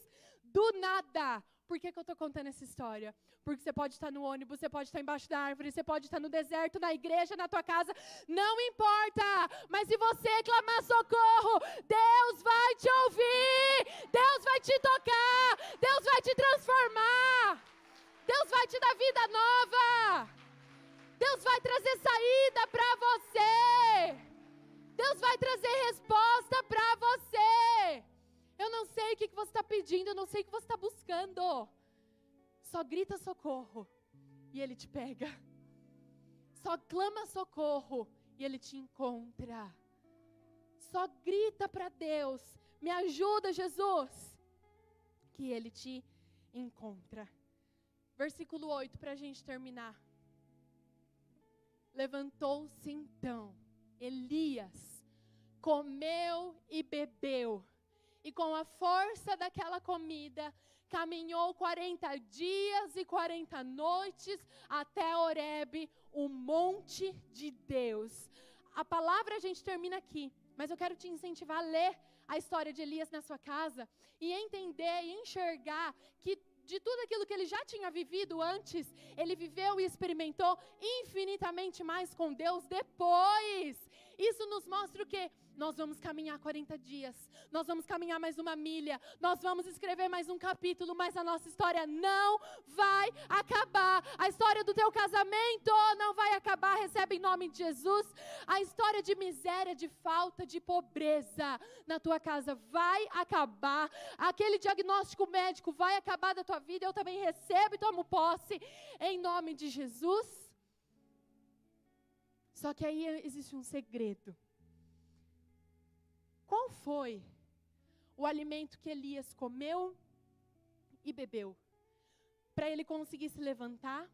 Speaker 1: do nada. Por que, que eu estou contando essa história? Porque você pode estar no ônibus, você pode estar embaixo da árvore, você pode estar no deserto, na igreja, na tua casa, não importa. Mas se você clamar socorro, Deus vai te ouvir, Deus vai te tocar, Deus vai te transformar, Deus vai te dar vida nova, Deus vai trazer saída para você. Deus vai trazer resposta para você. Eu não sei o que você está pedindo, eu não sei o que você está buscando. Só grita socorro e Ele te pega. Só clama socorro e Ele te encontra. Só grita para Deus: Me ajuda, Jesus. Que Ele te encontra. Versículo 8, para a gente terminar. Levantou-se então Elias comeu e bebeu, e com a força daquela comida, caminhou 40 dias e 40 noites até Horebe, o monte de Deus. A palavra a gente termina aqui, mas eu quero te incentivar a ler a história de Elias na sua casa e entender e enxergar que de tudo aquilo que ele já tinha vivido antes, ele viveu e experimentou infinitamente mais com Deus depois. Isso nos mostra o quê? Nós vamos caminhar 40 dias, nós vamos caminhar mais uma milha, nós vamos escrever mais um capítulo, mas a nossa história não vai acabar. A história do teu casamento não vai acabar, recebe em nome de Jesus. A história de miséria, de falta, de pobreza na tua casa vai acabar. Aquele diagnóstico médico vai acabar da tua vida, eu também recebo e tomo posse em nome de Jesus. Só que aí existe um segredo. Qual foi o alimento que Elias comeu e bebeu? Para ele conseguir se levantar,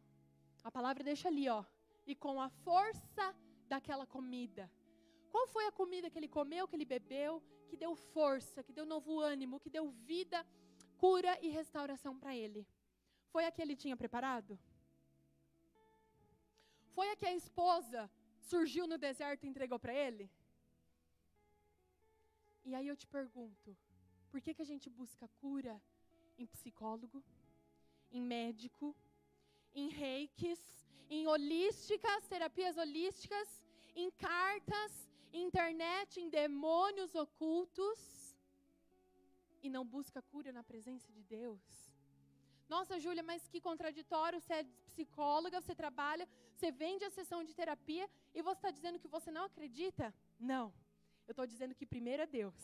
Speaker 1: a palavra deixa ali, ó, e com a força daquela comida. Qual foi a comida que ele comeu, que ele bebeu, que deu força, que deu novo ânimo, que deu vida cura e restauração para ele. Foi a que ele tinha preparado? Foi a que a esposa surgiu no deserto e entregou para ele? E aí eu te pergunto, por que, que a gente busca cura em psicólogo, em médico, em reikis, em holísticas, terapias holísticas, em cartas, internet, em demônios ocultos e não busca cura na presença de Deus? Nossa, Júlia, mas que contraditório. Você é psicóloga, você trabalha, você vende a sessão de terapia e você está dizendo que você não acredita? Não. Eu estou dizendo que primeiro é Deus.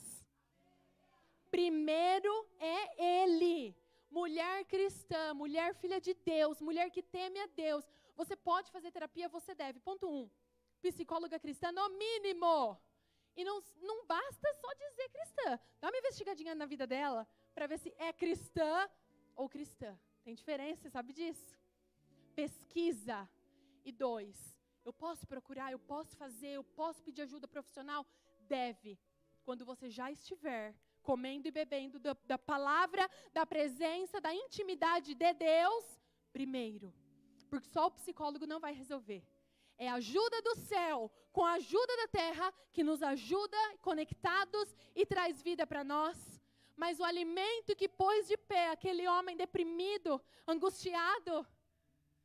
Speaker 1: Primeiro é Ele. Mulher cristã, mulher filha de Deus, mulher que teme a Deus. Você pode fazer terapia, você deve. Ponto um. Psicóloga cristã, no mínimo. E não, não basta só dizer cristã. Dá uma investigadinha na vida dela para ver se é cristã ou cristã. Tem diferença, você sabe disso? Pesquisa. E dois, eu posso procurar, eu posso fazer, eu posso pedir ajuda profissional? Deve. Quando você já estiver comendo e bebendo da, da palavra, da presença, da intimidade de Deus, primeiro. Porque só o psicólogo não vai resolver. É a ajuda do céu com a ajuda da terra que nos ajuda conectados e traz vida para nós. Mas o alimento que pôs de pé aquele homem deprimido, angustiado,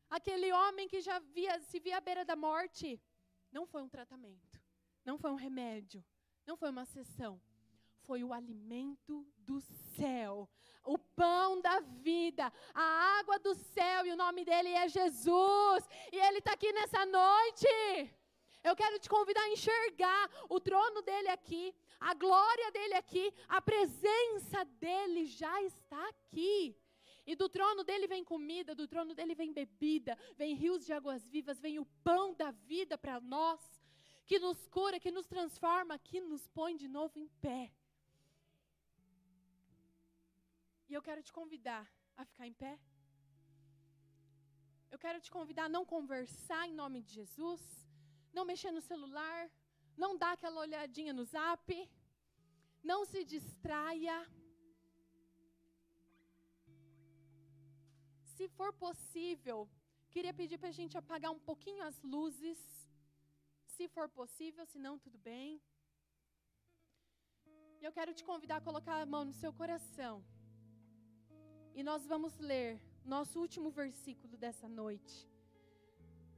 Speaker 1: aquele homem que já via, se via à beira da morte, não foi um tratamento, não foi um remédio, não foi uma sessão, foi o alimento do céu, o pão da vida, a água do céu, e o nome dele é Jesus, e ele está aqui nessa noite. Eu quero te convidar a enxergar o trono dele aqui, a glória dele aqui, a presença dele já está aqui. E do trono dele vem comida, do trono dele vem bebida, vem rios de águas vivas, vem o pão da vida para nós, que nos cura, que nos transforma, que nos põe de novo em pé. E eu quero te convidar a ficar em pé. Eu quero te convidar a não conversar em nome de Jesus, não mexer no celular, não dar aquela olhadinha no zap, não se distraia. Se for possível, queria pedir para a gente apagar um pouquinho as luzes. Se for possível, se não, tudo bem. Eu quero te convidar a colocar a mão no seu coração. E nós vamos ler nosso último versículo dessa noite.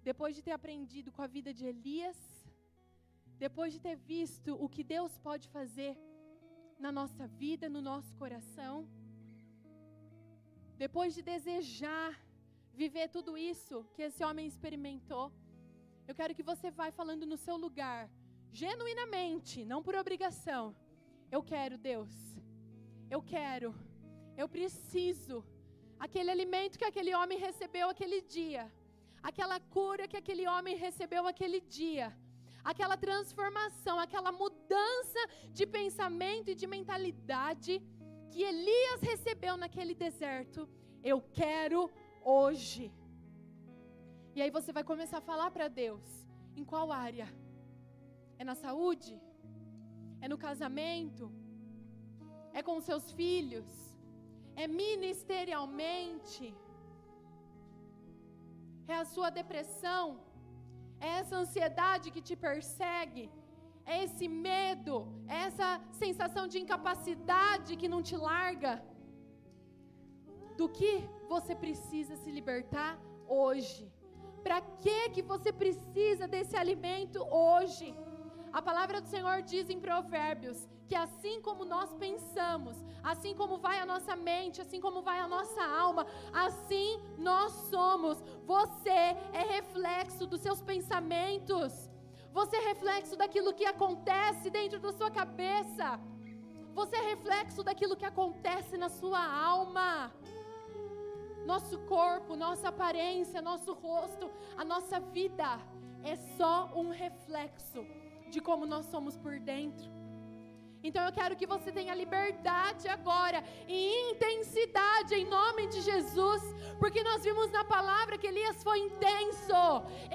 Speaker 1: Depois de ter aprendido com a vida de Elias, depois de ter visto o que Deus pode fazer na nossa vida, no nosso coração, depois de desejar viver tudo isso que esse homem experimentou, eu quero que você vá falando no seu lugar, genuinamente, não por obrigação. Eu quero, Deus. Eu quero eu preciso. Aquele alimento que aquele homem recebeu aquele dia, aquela cura que aquele homem recebeu aquele dia, aquela transformação, aquela mudança de pensamento e de mentalidade que Elias recebeu naquele deserto, eu quero hoje. E aí você vai começar a falar para Deus: em qual área? É na saúde? É no casamento? É com os seus filhos? é ministerialmente, é a sua depressão, é essa ansiedade que te persegue, é esse medo, é essa sensação de incapacidade que não te larga. Do que você precisa se libertar hoje? Para que que você precisa desse alimento hoje? A palavra do Senhor diz em Provérbios que assim como nós pensamos, assim como vai a nossa mente, assim como vai a nossa alma, assim nós somos. Você é reflexo dos seus pensamentos. Você é reflexo daquilo que acontece dentro da sua cabeça. Você é reflexo daquilo que acontece na sua alma. Nosso corpo, nossa aparência, nosso rosto, a nossa vida é só um reflexo de como nós somos por dentro. Então eu quero que você tenha liberdade agora e intensidade em nome de Jesus, porque nós vimos na palavra que Elias foi intenso,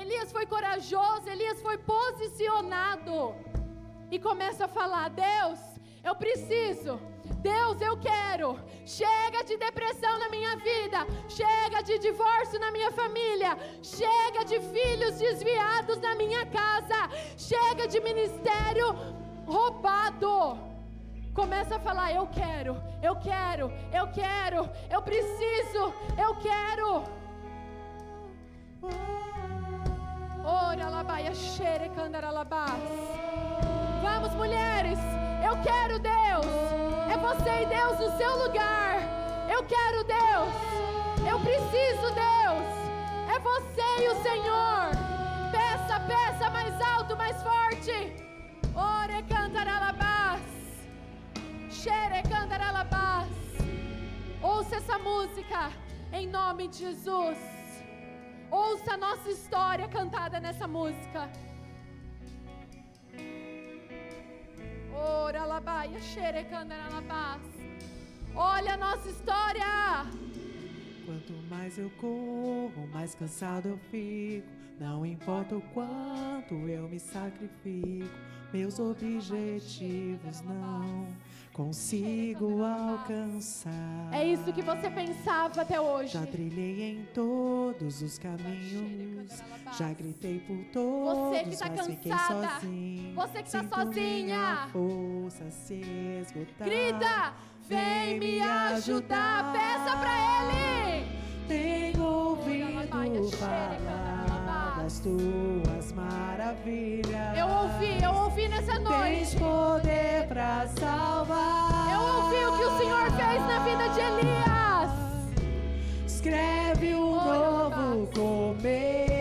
Speaker 1: Elias foi corajoso, Elias foi posicionado. E começa a falar: Deus, Eu preciso. Deus, eu quero. Chega de depressão na minha vida. Chega de divórcio na minha família. Chega de filhos desviados na minha casa. Chega de ministério roubado. Começa a falar: Eu quero, eu quero, eu quero, eu preciso, eu quero. Ora. Vamos, mulheres. Eu quero Deus. É você e Deus no seu lugar. Eu quero Deus. Eu preciso Deus. É você e o Senhor. Peça, peça mais alto, mais forte. Ore cantaralabás. Xere cantaralabás. Ouça essa música em nome de Jesus. Ouça a nossa história cantada nessa música. Ora labaia, Olha a nossa história.
Speaker 2: Quanto mais eu corro, mais cansado eu fico. Não importa o quanto eu me sacrifico, meus objetivos não consigo alcançar.
Speaker 1: É isso que você pensava até hoje.
Speaker 2: Já trilhei em todos os caminhos, já gritei por todos,
Speaker 1: você que tá
Speaker 2: mas
Speaker 1: cansada.
Speaker 2: fiquei sozinho.
Speaker 1: Você que tá
Speaker 2: Sinto
Speaker 1: sozinha.
Speaker 2: Força se esgotar.
Speaker 1: Grita, vem me ajudar. Peça pra ele.
Speaker 2: Tenho ouvido falar das tuas maravilhas.
Speaker 1: Eu ouvi, eu ouvi nessa
Speaker 2: Tens
Speaker 1: noite.
Speaker 2: poder pra salvar.
Speaker 1: Eu ouvi o que o Senhor fez na vida de Elias.
Speaker 2: Escreve um novo começo.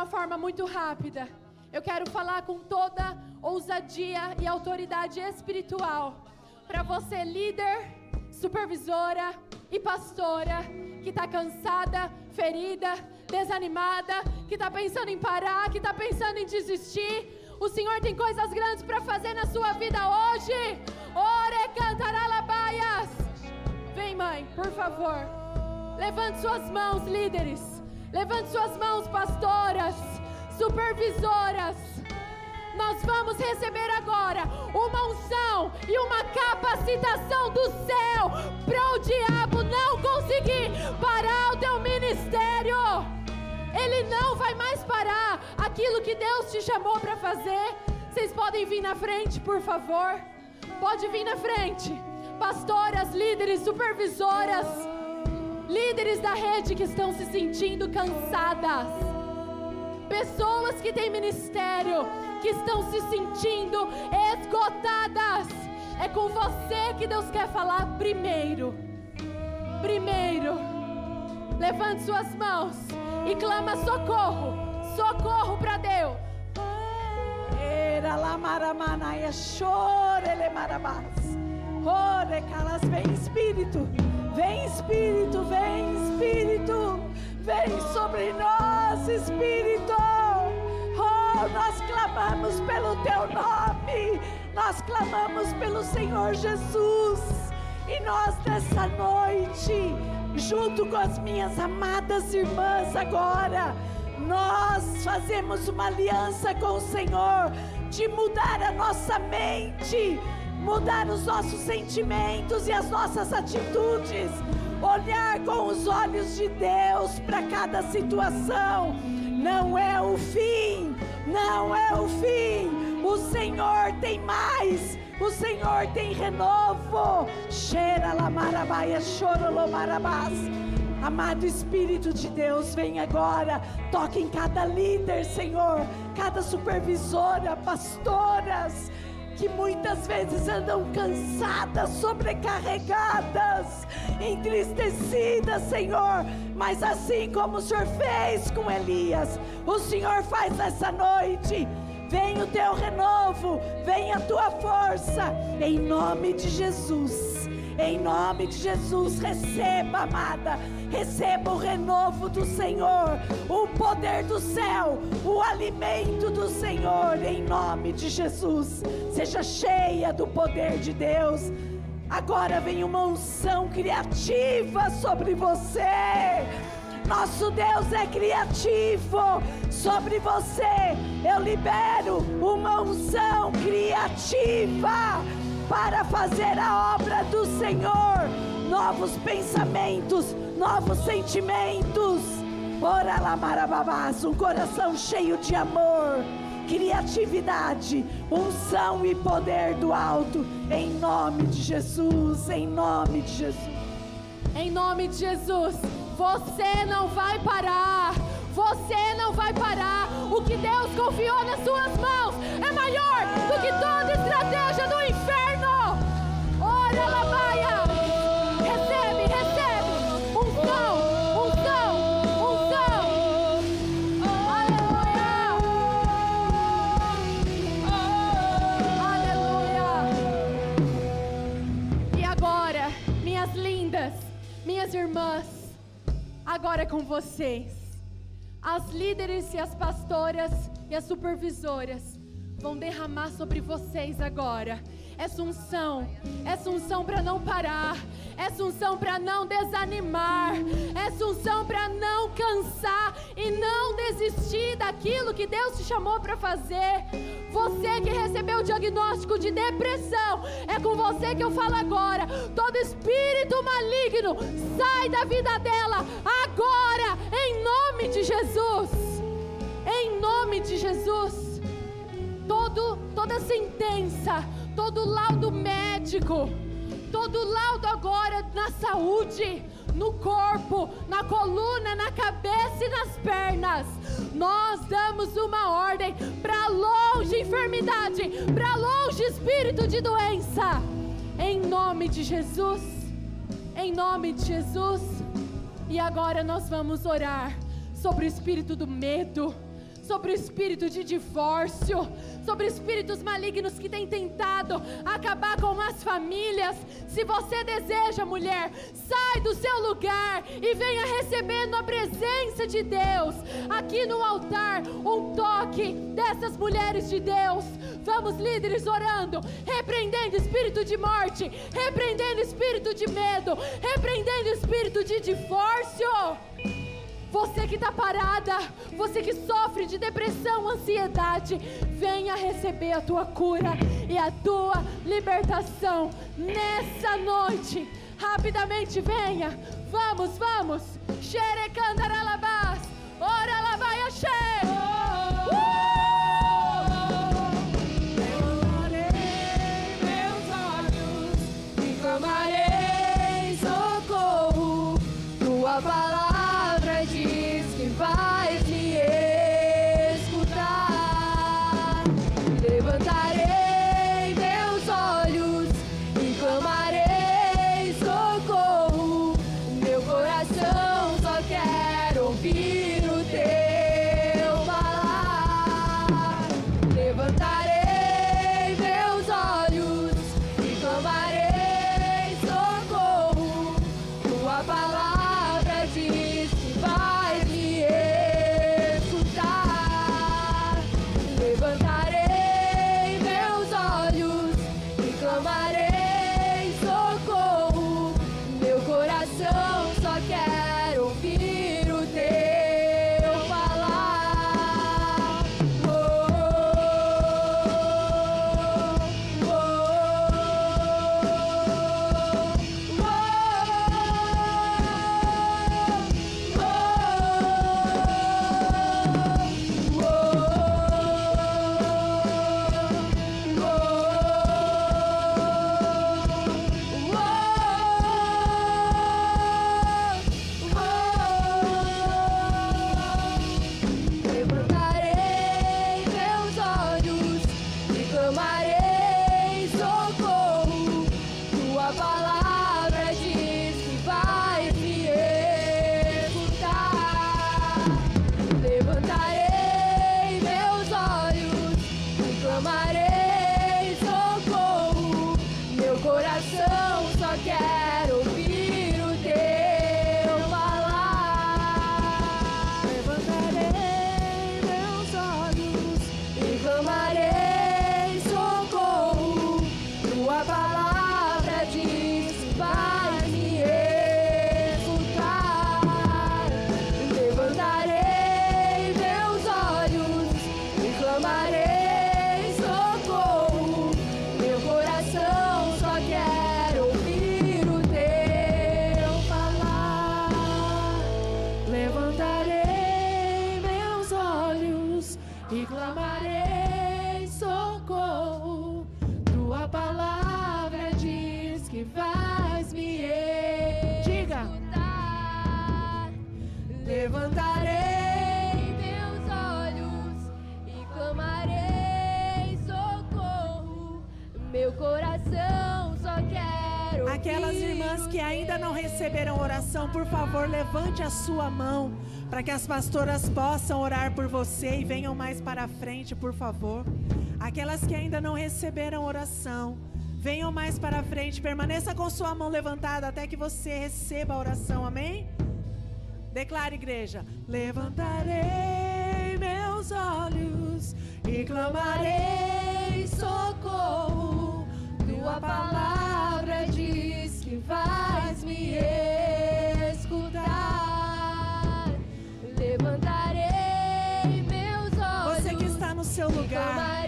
Speaker 1: Uma forma muito rápida. Eu quero falar com toda ousadia e autoridade espiritual. Para você, líder, supervisora e pastora, que está cansada, ferida, desanimada, que está pensando em parar, que está pensando em desistir. O Senhor tem coisas grandes para fazer na sua vida hoje. Ore cantaralabaias. Vem, mãe, por favor. Levante suas mãos, líderes. Levante suas mãos, pastoras, supervisoras. Nós vamos receber agora uma unção e uma capacitação do céu para o diabo não conseguir parar o teu ministério. Ele não vai mais parar aquilo que Deus te chamou para fazer. Vocês podem vir na frente, por favor? Pode vir na frente. Pastoras, líderes, supervisoras, líderes da rede que estão se sentindo cansadas. Pessoas que têm ministério, que estão se sentindo esgotadas. É com você que Deus quer falar primeiro. Primeiro. Levante suas mãos e clama socorro. Socorro para Deus.
Speaker 3: Era la maramanaia, chorele marabás. Ore calas, vem Espírito, vem Espírito, vem Espírito, vem sobre nós, Espírito. Oh, nós clamamos pelo Teu nome, nós clamamos pelo Senhor Jesus. E nós nessa noite, junto com as minhas amadas irmãs agora, nós fazemos uma aliança com o Senhor de mudar a nossa mente, mudar os nossos sentimentos e as nossas atitudes, olhar com os olhos de Deus para cada situação. Não é o fim, não é o fim. O Senhor tem mais. O Senhor tem renovo. Cheira la marabaia, chorolo. Amado Espírito de Deus, vem agora, toque em cada líder, Senhor, cada supervisora, pastoras, que muitas vezes andam cansadas, sobrecarregadas, entristecidas, Senhor. Mas assim como o Senhor fez com Elias, o Senhor faz nessa noite. Vem o teu renovo, vem a tua força, em nome de Jesus. Em nome de Jesus, receba, amada, receba o renovo do Senhor, o poder do céu, o alimento do Senhor, em nome de Jesus. Seja cheia do poder de Deus. Agora vem uma unção criativa sobre você. Nosso Deus é criativo sobre você. Eu libero uma unção criativa para fazer a obra do Senhor. Novos pensamentos, novos sentimentos. Ora um coração cheio de amor, criatividade, unção e poder do alto. Em nome de Jesus, em nome de Jesus.
Speaker 1: Em nome de Jesus, você não vai parar. Você não vai parar. O que Deus confiou nas suas mãos é maior do que toda estratégia do inferno. Irmãs, agora é com vocês. As líderes e as pastoras e as supervisoras vão derramar sobre vocês agora essa unção, essa unção para não parar, essa unção para não desanimar, essa unção para não cansar e não desistir daquilo que Deus te chamou para fazer. Você que recebeu o diagnóstico de depressão, é com você que eu falo agora. Todo espírito maligno sai da vida dela agora, em nome de Jesus. Em nome de Jesus. Todo, toda sentença todo laudo médico, todo laudo agora na saúde, no corpo, na coluna, na cabeça e nas pernas. Nós damos uma ordem para longe enfermidade, para longe espírito de doença. Em nome de Jesus. Em nome de Jesus. E agora nós vamos orar sobre o espírito do medo sobre o espírito de divórcio, sobre espíritos malignos que têm tentado acabar com as famílias. Se você deseja, mulher, sai do seu lugar e venha recebendo a presença de Deus aqui no altar, um toque dessas mulheres de Deus. Vamos, líderes, orando, repreendendo espírito de morte, repreendendo espírito de medo, repreendendo espírito de divórcio. Você que está parada, você que sofre de depressão, ansiedade, venha receber a tua cura e a tua libertação nessa noite. Rapidamente venha. Vamos, vamos. Xerecandaralabás. Ora lá vai a
Speaker 4: clamarei
Speaker 3: favor, levante a sua mão para que as pastoras possam orar por você e venham mais para frente, por favor. Aquelas que ainda não receberam oração, venham mais para frente, permaneça com sua mão levantada até que você receba a oração. Amém? Declare, igreja: Levantarei meus olhos e clamarei socorro.
Speaker 4: Tua palavra diz que vais
Speaker 3: seu lugar,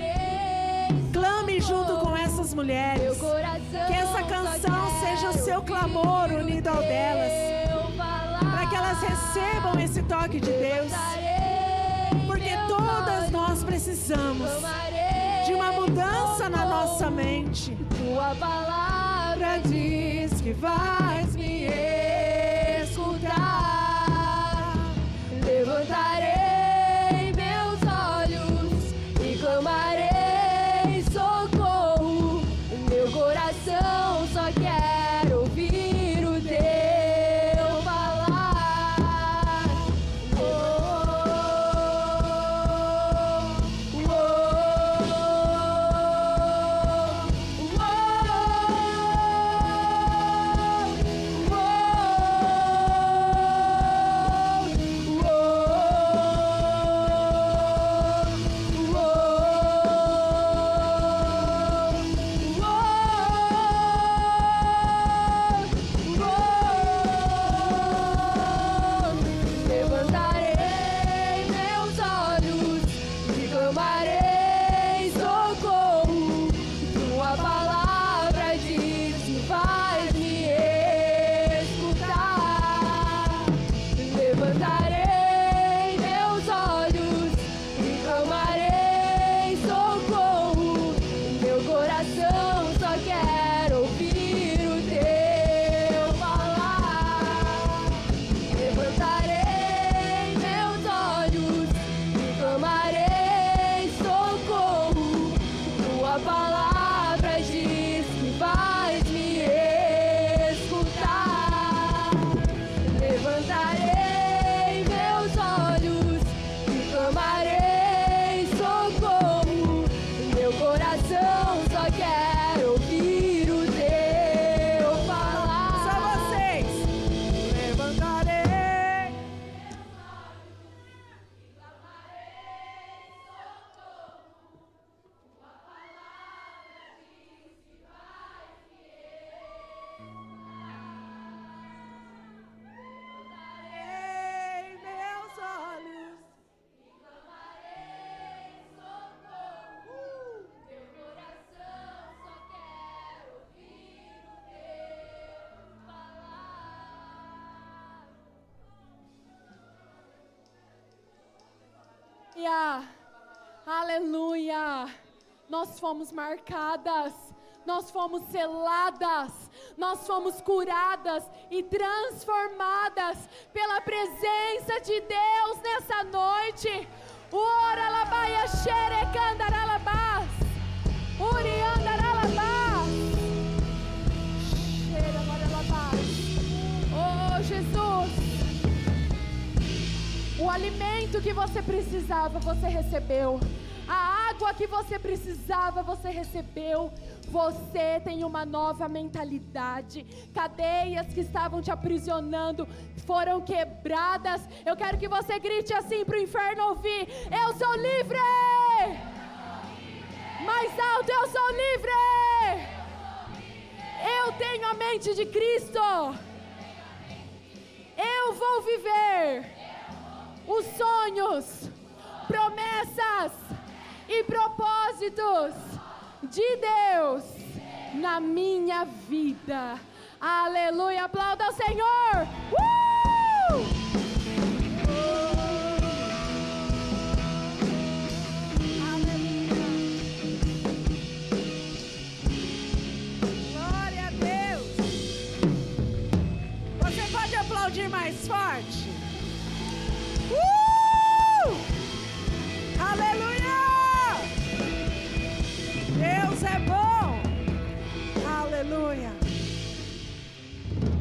Speaker 3: clame junto com essas mulheres. Que essa canção seja o seu clamor unido ao delas. Para que elas recebam esse toque de Deus. Porque todas nós precisamos de uma mudança na nossa mente.
Speaker 4: Tua palavra
Speaker 3: Diz que vais me escutar.
Speaker 4: Levantarei
Speaker 1: Aleluia! Nós fomos marcadas, nós fomos seladas, nós fomos curadas e transformadas pela presença de Deus nessa noite. Ora labaia xerecandaralabás. Uriandaralabás. Xerecandaralabás. Oh, Jesus. O alimento que você precisava, você recebeu. Água que você precisava, você recebeu. Você tem uma nova mentalidade. Cadeias que estavam te aprisionando foram quebradas. Eu quero que você grite assim para o inferno ouvir: Eu sou livre! Mais alto, eu sou livre! Eu tenho a mente de Cristo. Eu vou viver os sonhos, promessas e propósitos de Deus na minha vida. Aleluia, aplauda ao Senhor! Uh! aplaudir mais forte. Hallelujah.